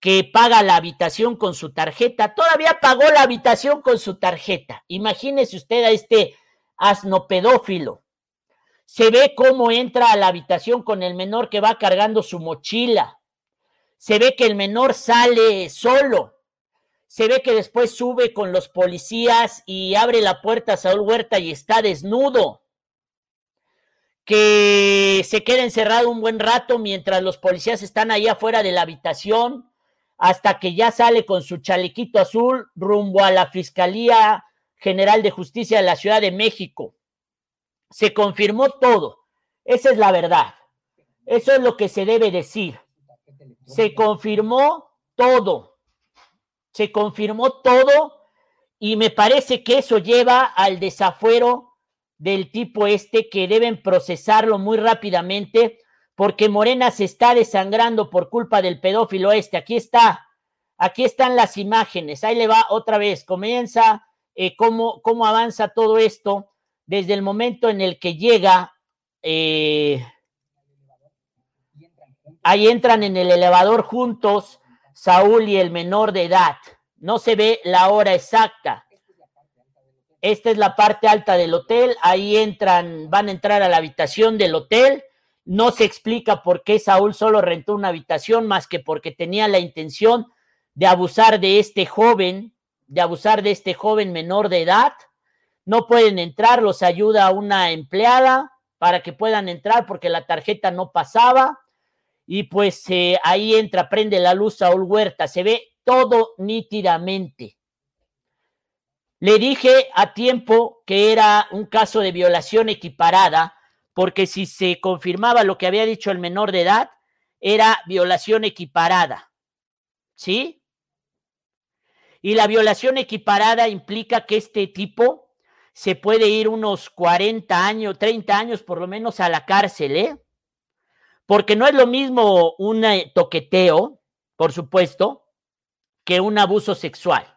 que paga la habitación con su tarjeta. Todavía pagó la habitación con su tarjeta. Imagínese usted a este asno pedófilo. Se ve cómo entra a la habitación con el menor que va cargando su mochila. Se ve que el menor sale solo. Se ve que después sube con los policías y abre la puerta a Saúl Huerta y está desnudo que se queda encerrado un buen rato mientras los policías están ahí afuera de la habitación, hasta que ya sale con su chalequito azul rumbo a la Fiscalía General de Justicia de la Ciudad de México. Se confirmó todo. Esa es la verdad. Eso es lo que se debe decir. Se confirmó todo. Se confirmó todo y me parece que eso lleva al desafuero del tipo este que deben procesarlo muy rápidamente porque Morena se está desangrando por culpa del pedófilo este. Aquí está, aquí están las imágenes. Ahí le va otra vez. Comienza eh, cómo, cómo, avanza todo esto desde el momento en el que llega. Eh, ahí entran en el elevador juntos Saúl y el menor de edad. No se ve la hora exacta esta es la parte alta del hotel, ahí entran, van a entrar a la habitación del hotel. No se explica por qué Saúl solo rentó una habitación, más que porque tenía la intención de abusar de este joven, de abusar de este joven menor de edad. No pueden entrar, los ayuda una empleada para que puedan entrar porque la tarjeta no pasaba. Y pues eh, ahí entra, prende la luz Saúl Huerta, se ve todo nítidamente. Le dije a tiempo que era un caso de violación equiparada, porque si se confirmaba lo que había dicho el menor de edad, era violación equiparada. ¿Sí? Y la violación equiparada implica que este tipo se puede ir unos 40 años, 30 años por lo menos a la cárcel, ¿eh? Porque no es lo mismo un eh, toqueteo, por supuesto, que un abuso sexual.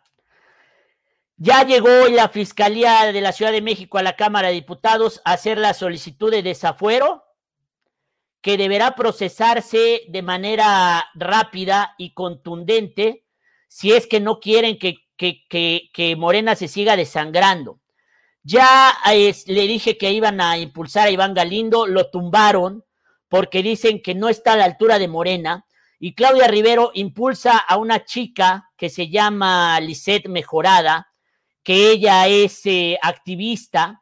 Ya llegó la Fiscalía de la Ciudad de México a la Cámara de Diputados a hacer la solicitud de desafuero que deberá procesarse de manera rápida y contundente si es que no quieren que, que, Morena se siga desangrando. Ya le dije que iban a impulsar a Iván Galindo, lo tumbaron porque dicen que no está a la altura de Morena. Y Claudia Rivero impulsa a una chica que se llama Lisette Mejorada, que ella es eh, activista,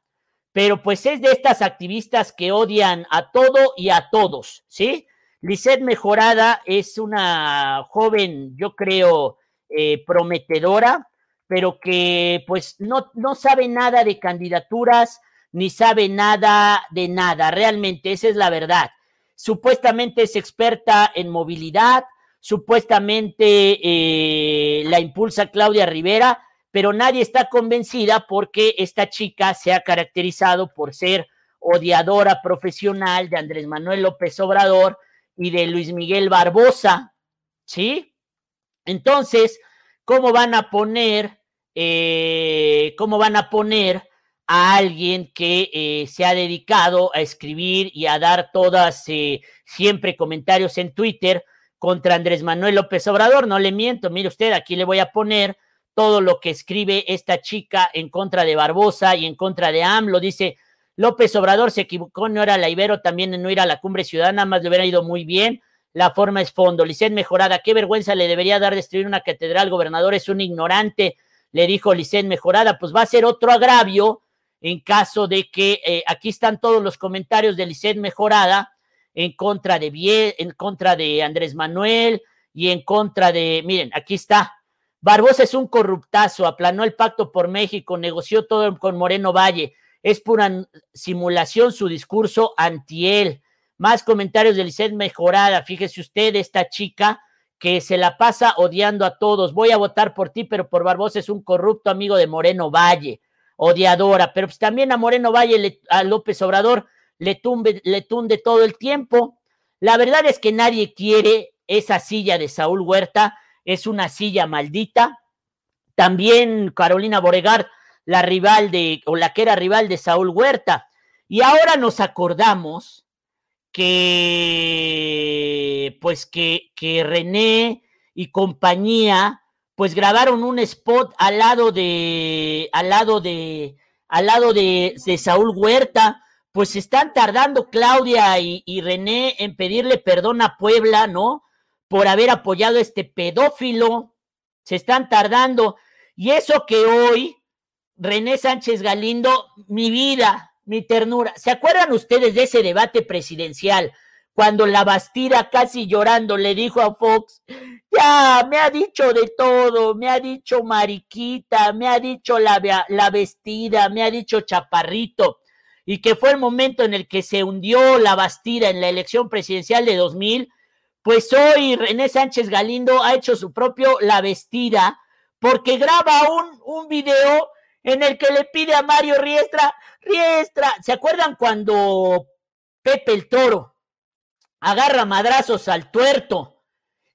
pero pues es de estas activistas que odian a todo y a todos, ¿sí? Lisette Mejorada es una joven, yo creo, eh, prometedora, pero que pues no, no sabe nada de candidaturas ni sabe nada de nada, realmente, esa es la verdad. Supuestamente es experta en movilidad, supuestamente eh, la impulsa Claudia Rivera, pero nadie está convencida porque esta chica se ha caracterizado por ser odiadora profesional de Andrés Manuel López Obrador y de Luis Miguel Barbosa, ¿sí? Entonces, ¿cómo van a poner, eh, cómo van a poner a alguien que eh, se ha dedicado a escribir y a dar todas, eh, siempre comentarios en Twitter contra Andrés Manuel López Obrador? No le miento, mire usted, aquí le voy a poner todo lo que escribe esta chica en contra de Barbosa y en contra de AMLO. Dice, López Obrador se equivocó, no era la Ibero, también en no ir a la cumbre ciudadana, más le hubiera ido muy bien. La forma es fondo. Licet Mejorada, qué vergüenza le debería dar destruir una catedral. Gobernador es un ignorante, le dijo Licet Mejorada. Pues va a ser otro agravio en caso de que eh, aquí están todos los comentarios de Licet Mejorada en contra de en contra de Andrés Manuel y en contra de, miren, aquí está, Barbosa es un corruptazo, aplanó el pacto por México, negoció todo con Moreno Valle. Es pura simulación su discurso anti él. Más comentarios de Lisset Mejorada. Fíjese usted, esta chica que se la pasa odiando a todos. Voy a votar por ti, pero por Barbosa es un corrupto amigo de Moreno Valle, odiadora. Pero pues también a Moreno Valle, a López Obrador, le, tumbe, le tunde todo el tiempo. La verdad es que nadie quiere esa silla de Saúl Huerta es una silla maldita. También Carolina Boregar, la rival de, o la que era rival de Saúl Huerta. Y ahora nos acordamos que, pues que, que René y compañía, pues grabaron un spot al lado de, al lado de, al lado de, de Saúl Huerta, pues están tardando Claudia y, y, René en pedirle perdón a Puebla, ¿no? Por haber apoyado a este pedófilo. Se están tardando. Y eso que hoy, René Sánchez Galindo, mi vida, mi ternura. ¿Se acuerdan ustedes de ese debate presidencial? Cuando la Bastida casi llorando le dijo a Fox, ya, me ha dicho de todo, me ha dicho mariquita, me ha dicho la, vestida, me ha dicho chaparrito, y que fue el momento en el que se hundió la Bastida en la elección presidencial de 2000, pues hoy René Sánchez Galindo ha hecho su propio La Vestida porque graba un, un video en el que le pide a Mario Riestra, Riestra, ¿se acuerdan cuando Pepe el Toro agarra madrazos al tuerto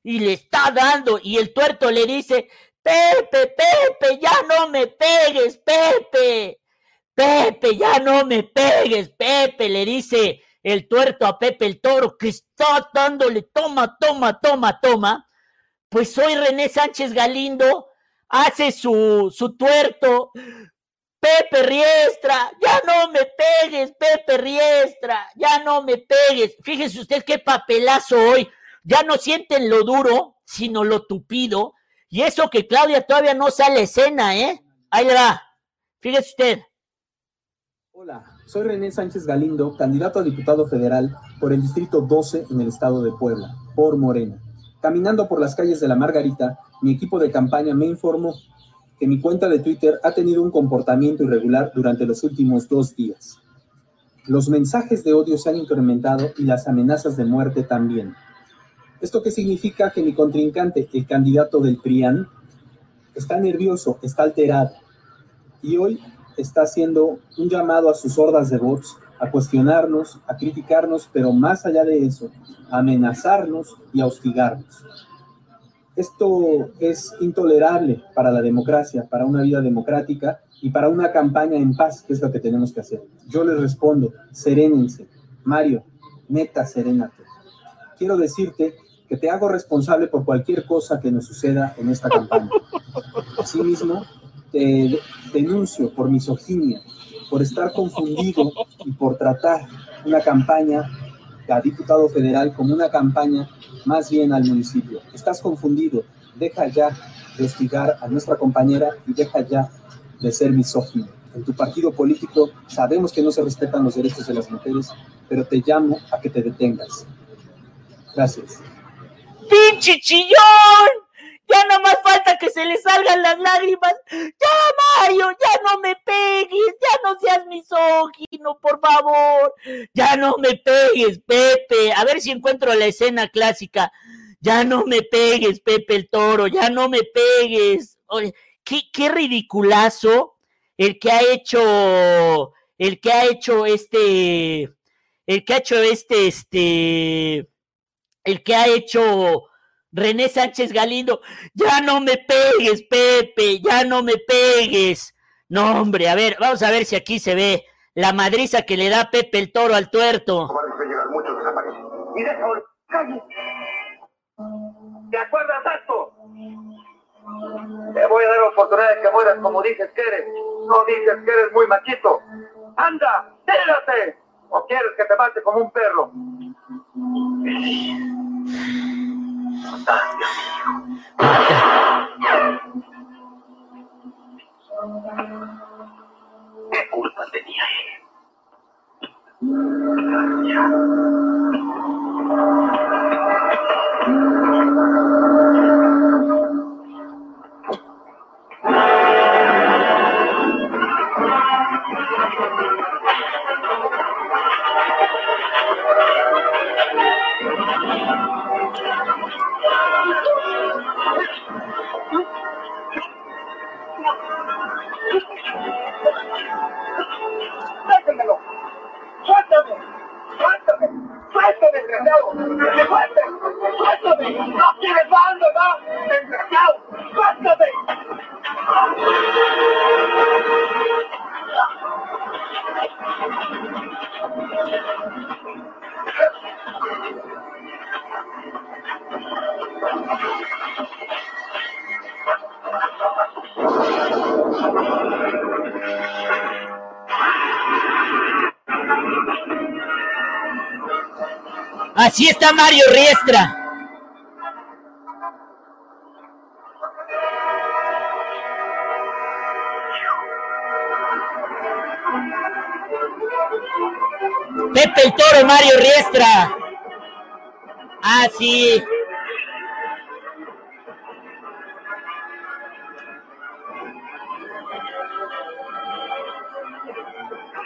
y le está dando y el tuerto le dice, Pepe, Pepe, ya no me pegues, Pepe, Pepe, ya no me pegues, Pepe, le dice el tuerto a Pepe el Toro, que está dándole toma, toma, toma, toma, pues hoy René Sánchez Galindo hace su, su tuerto. Pepe Riestra, ya no me pegues, Pepe Riestra, ya no me pegues. Fíjese usted qué papelazo hoy. Ya no sienten lo duro, sino lo tupido. Y eso que Claudia todavía no sale escena, ¿eh? Ahí le va. Fíjese usted. Hola, soy René Sánchez Galindo, candidato a diputado federal por el Distrito 12 en el estado de Puebla, por Morena. Caminando por las calles de la Margarita, mi equipo de campaña me informó que mi cuenta de Twitter ha tenido un comportamiento irregular durante los últimos dos días. Los mensajes de odio se han incrementado y las amenazas de muerte también. ¿Esto qué significa? Que mi contrincante, el candidato del PRIAN, está nervioso, está alterado. Y hoy está haciendo un llamado a sus hordas de bots a cuestionarnos, a criticarnos, pero más allá de eso, a amenazarnos y a hostigarnos. Esto es intolerable para la democracia, para una vida democrática y para una campaña en paz, que es lo que tenemos que hacer. Yo les respondo, serénense. Mario, neta, serénate. Quiero decirte que te hago responsable por cualquier cosa que nos suceda en esta campaña. Asimismo, te denuncio por misoginia, por estar confundido y por tratar una campaña a diputado federal como una campaña más bien al municipio. Estás confundido, deja ya de hostigar a nuestra compañera y deja ya de ser misógino. En tu partido político sabemos que no se respetan los derechos de las mujeres, pero te llamo a que te detengas. Gracias. ¡Pinche chillón! Ya no más falta que se le salgan las lágrimas. Ya, Mario, ya no me pegues, ya no seas misógino, por favor. Ya no me pegues, Pepe. A ver si encuentro la escena clásica. Ya no me pegues, Pepe el Toro, ya no me pegues. Oye, qué, qué ridiculazo el que ha hecho, el que ha hecho este, el que ha hecho este, este, el que ha hecho René Sánchez Galindo, ya no me pegues, Pepe, ya no me pegues. No, hombre, a ver, vamos a ver si aquí se ve la madriza que le da Pepe el toro al tuerto. ¿Te acuerdas, esto? Te voy a dar la oportunidad de que mueras como dices que eres. No dices que eres muy machito. ¡Anda! ¡Tírate! ¿O quieres que te mate como un perro? ¿Qué culpa tenía ¡No! ¡Desgraciado! ¡Suéltame! Así está Mario Riestra. Pepe el Toro, Mario Riestra. Ah, sí.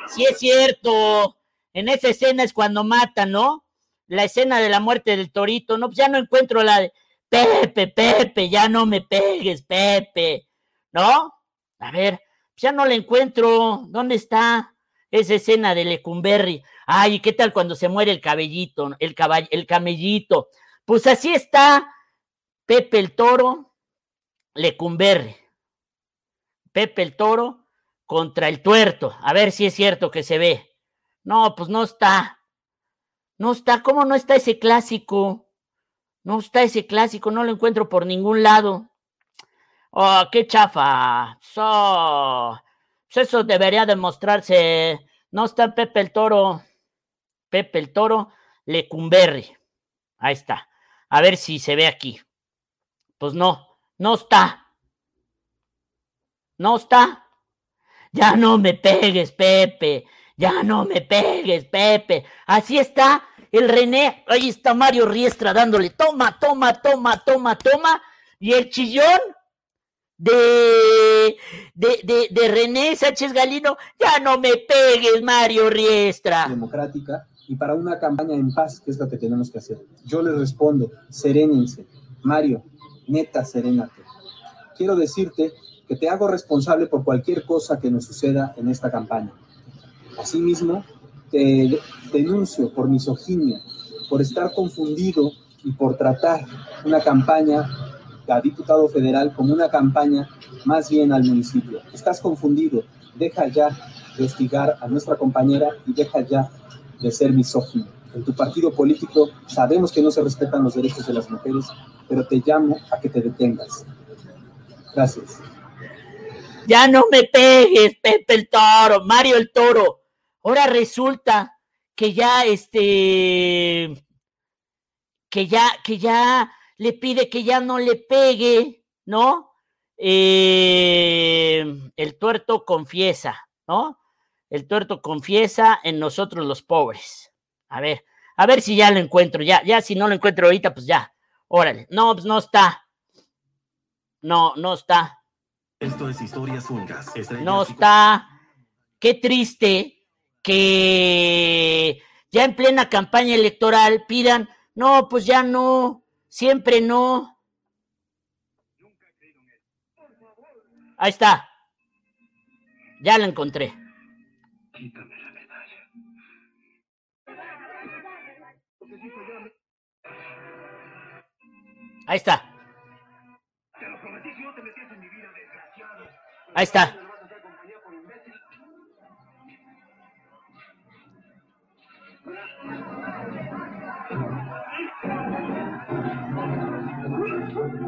Sí es cierto. En esa escena es cuando matan, ¿no? La escena de la muerte del torito, ¿no? Pues ya no encuentro la de Pepe, Pepe, ya no me pegues, Pepe, ¿no? A ver, pues ya no la encuentro. ¿Dónde está esa escena de Lecumberri? Ay, ¿qué tal cuando se muere el cabellito, el, el camellito? Pues así está Pepe el Toro, Lecumberri. Pepe el Toro contra el tuerto. A ver si es cierto que se ve. No, pues no está. No está. ¿Cómo no está ese clásico? No está ese clásico, no lo encuentro por ningún lado. Oh, qué chafa. So, pues eso debería demostrarse. No está Pepe el Toro. Pepe el Toro, Lecumberri. Ahí está. A ver si se ve aquí. Pues no, no está. No está. Ya no me pegues, Pepe. Ya no me pegues, Pepe. Así está el René. Ahí está Mario Riestra dándole toma, toma, toma, toma, toma. Y el chillón de, de, de, de René Sánchez Galino. Ya no me pegues, Mario Riestra. Democrática y para una campaña en paz, que es lo que tenemos que hacer. Yo les respondo, serénense. Mario, neta, serénate. Quiero decirte que te hago responsable por cualquier cosa que nos suceda en esta campaña. Asimismo, te denuncio por misoginia, por estar confundido y por tratar una campaña a diputado federal como una campaña más bien al municipio. Estás confundido. Deja ya de hostigar a nuestra compañera y deja ya de ser misógino. En tu partido político sabemos que no se respetan los derechos de las mujeres, pero te llamo a que te detengas. Gracias. Ya no me pegues, Pepe el Toro, Mario el Toro. Ahora resulta que ya este que ya que ya le pide que ya no le pegue, ¿no? Eh, el tuerto confiesa, ¿no? El tuerto confiesa en nosotros los pobres. A ver, a ver si ya lo encuentro, ya, ya si no lo encuentro ahorita, pues ya, órale. No, pues no está. No, no está. Esto es Historias Únicas. No está. Qué triste que ya en plena campaña electoral pidan, no, pues ya no, siempre no. Ahí está. Ya la encontré. Ahí está. Ahí está.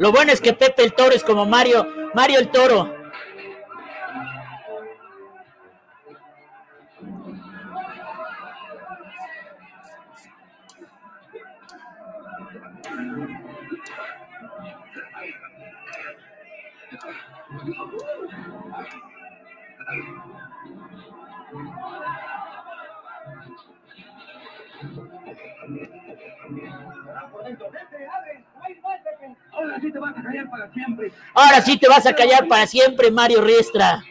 Lo bueno es que Pepe el Toro es como Mario, Mario el Toro. Ahora sí te vas a callar para siempre, Mario Riestra.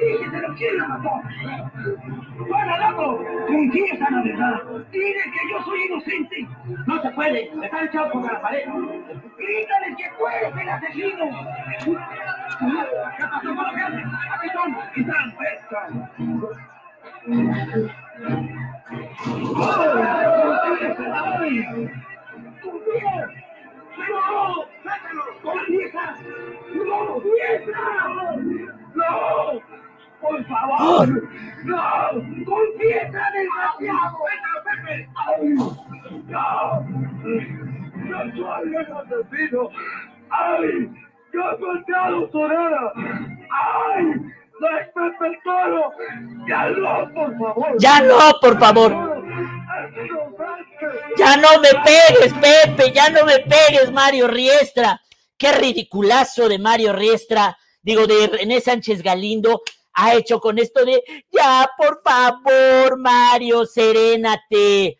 Dígetelo quién la mató. ¡Para, loco! Confiesa la verdad. Dile que yo soy inocente. No se puede. Están echados contra la pared. Grítale que tú eres el asesino. ¿Qué pasó con. Están. ¡Ya no, por favor! Ya no me pegues, Pepe, ya no me pegues, Mario Riestra. Qué ridiculazo de Mario Riestra, digo, de René Sánchez Galindo, ha hecho con esto de, ya, por favor, Mario, serénate.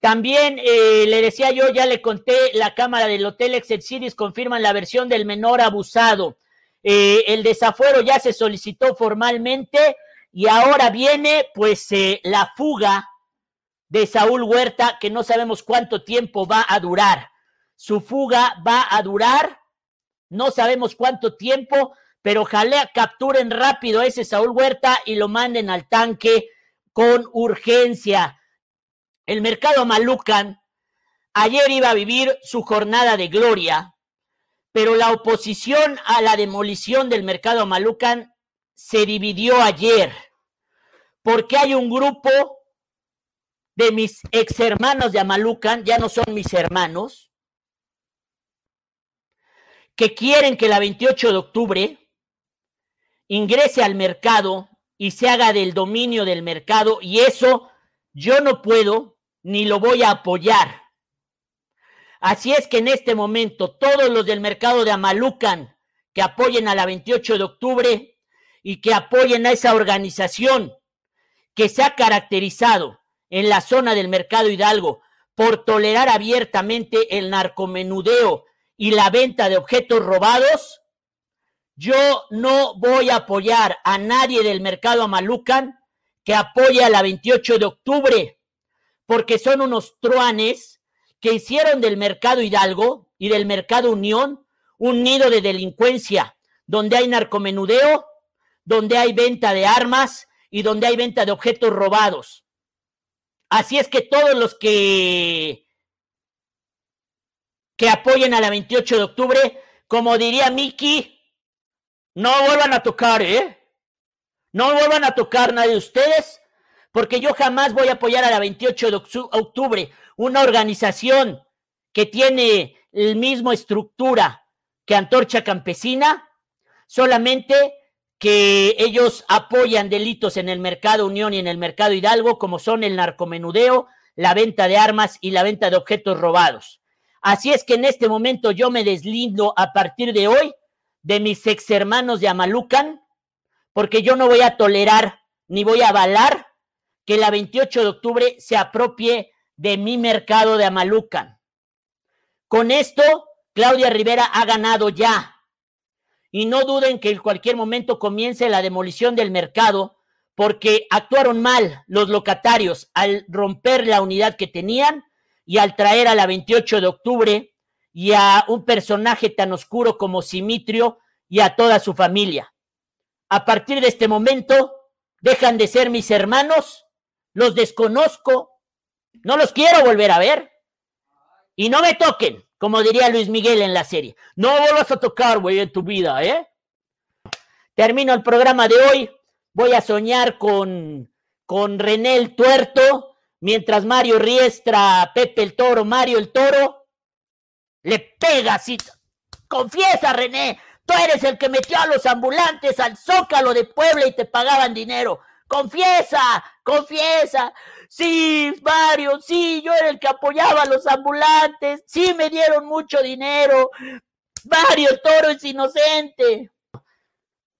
También eh, le decía yo, ya le conté, la cámara del Hotel Excelsiris confirman la versión del menor abusado. eh, el desafuero ya se solicitó formalmente y ahora viene pues eh, la fuga de Saúl Huerta, que no sabemos cuánto tiempo va a durar. Su fuga va a durar, no sabemos cuánto tiempo, pero ojalá capturen rápido a ese Saúl Huerta y lo manden al tanque con urgencia. El mercado Malucan ayer iba a vivir su jornada de gloria, pero la oposición a la demolición del mercado Malucan se dividió ayer, porque hay un grupo de mis ex hermanos de Amalucan, ya no son mis hermanos, que quieren que la 28 de octubre ingrese al mercado y se haga del dominio del mercado y eso yo no puedo ni lo voy a apoyar. Así es que en este momento todos los del mercado de Amalucan que apoyen a la 28 de octubre y que apoyen a esa organización que se ha caracterizado en la zona del mercado Hidalgo por tolerar abiertamente el narcomenudeo y la venta de objetos robados, yo no voy a apoyar a nadie del mercado Amalucan que apoye a la 28 de octubre, porque son unos truanes que hicieron del mercado Hidalgo y del mercado Unión un nido de delincuencia, donde hay narcomenudeo, donde hay venta de armas y donde hay venta de objetos robados. Así es que todos los que que apoyen a la 28 de octubre, como diría Miki, no vuelvan a tocar, ¿eh? No vuelvan a tocar nadie de ustedes, porque yo jamás voy a apoyar a la 28 de octubre, una organización que tiene el mismo estructura que Antorcha Campesina, solamente que ellos apoyan delitos en el mercado Unión y en el mercado Hidalgo, como son el narcomenudeo, la venta de armas y la venta de objetos robados. Así es que en este momento yo me deslindo a partir de hoy de mis ex hermanos de Amalucan, porque yo no voy a tolerar ni voy a avalar que la 28 de octubre se apropie de mi mercado de Amalucan. Con esto, Claudia Rivera ha ganado ya y no duden que en cualquier momento comience la demolición del mercado porque actuaron mal los locatarios al romper la unidad que tenían y al traer a la 28 de octubre y a un personaje tan oscuro como Simitrio y a toda su familia. A partir de este momento, dejan de ser mis hermanos, los desconozco, no los quiero volver a ver y no me toquen como diría Luis Miguel en la serie. No vuelvas a tocar, güey, en tu vida, ¿eh? Termino el programa de hoy. Voy a soñar con, con René el Tuerto, mientras Mario Riestra, Pepe el Toro, Mario el Toro, le pega así. Confiesa, René, tú eres el que metió a los ambulantes al zócalo de Puebla y te pagaban dinero. Confiesa, confiesa. Sí, Mario, sí, yo era el que apoyaba a los ambulantes. Sí, me dieron mucho dinero. Mario Toro es inocente.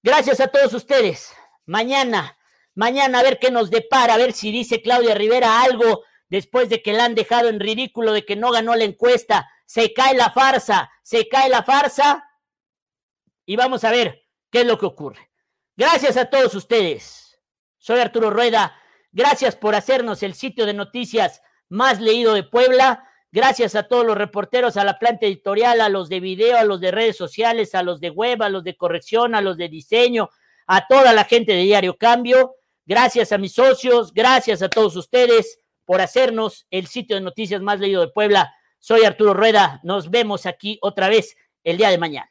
Gracias a todos ustedes. Mañana, mañana a ver qué nos depara, a ver si dice Claudia Rivera algo después de que la han dejado en ridículo de que no ganó la encuesta. Se cae la farsa, se cae la farsa. Y vamos a ver qué es lo que ocurre. Gracias a todos ustedes. Soy Arturo Rueda. Gracias por hacernos el sitio de noticias más leído de Puebla. Gracias a todos los reporteros, a la planta editorial, a los de video, a los de redes sociales, a los de web, a los de corrección, a los de diseño, a toda la gente de Diario Cambio. Gracias a mis socios, gracias a todos ustedes por hacernos el sitio de noticias más leído de Puebla. Soy Arturo Rueda. Nos vemos aquí otra vez el día de mañana.